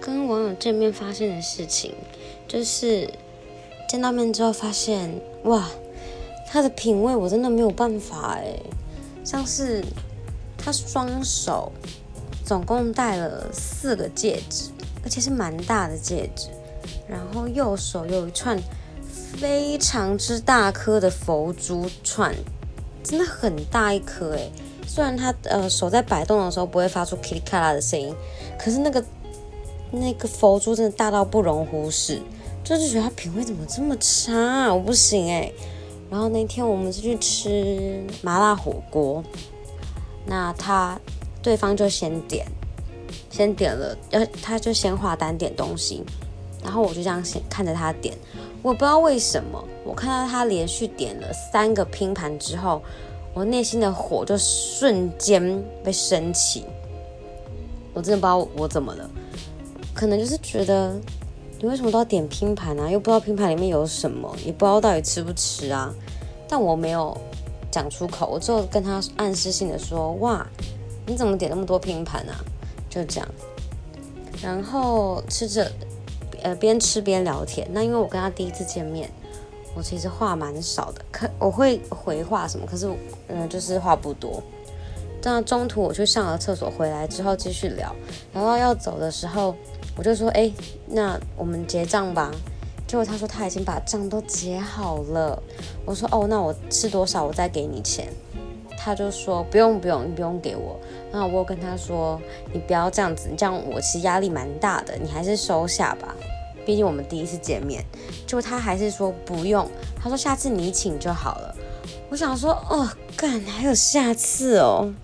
跟网友见面发现的事情，就是见到面之后发现，哇，他的品味我真的没有办法哎，像是他双手总共戴了四个戒指，而且是蛮大的戒指，然后右手有一串非常之大颗的佛珠串，真的很大一颗哎。虽然他呃手在摆动的时候不会发出噼里咔啦的声音，可是那个那个佛珠真的大到不容忽视，就是觉得他品味怎么这么差，我不行哎。然后那天我们是去吃麻辣火锅，那他对方就先点，先点了，要他就先画单点东西，然后我就这样先看着他点，我不知道为什么，我看到他连续点了三个拼盘之后。我内心的火就瞬间被升起，我真的不知道我怎么了，可能就是觉得你为什么都要点拼盘啊？又不知道拼盘里面有什么，也不知道到底吃不吃啊。但我没有讲出口，我就跟他暗示性的说：“哇，你怎么点那么多拼盘啊？”就这样，然后吃着，呃，边吃边聊天。那因为我跟他第一次见面。我其实话蛮少的，可我会回话什么，可是嗯，就是话不多。但中途我去上了厕所，回来之后继续聊，聊到要走的时候，我就说：“哎，那我们结账吧。”结果他说他已经把账都结好了。我说：“哦，那我吃多少我再给你钱。”他就说：“不用不用，你不用给我。”那我跟他说：“你不要这样子，你这样我其实压力蛮大的，你还是收下吧。”毕竟我们第一次见面，就他还是说不用，他说下次你请就好了。我想说，哦，干还有下次哦。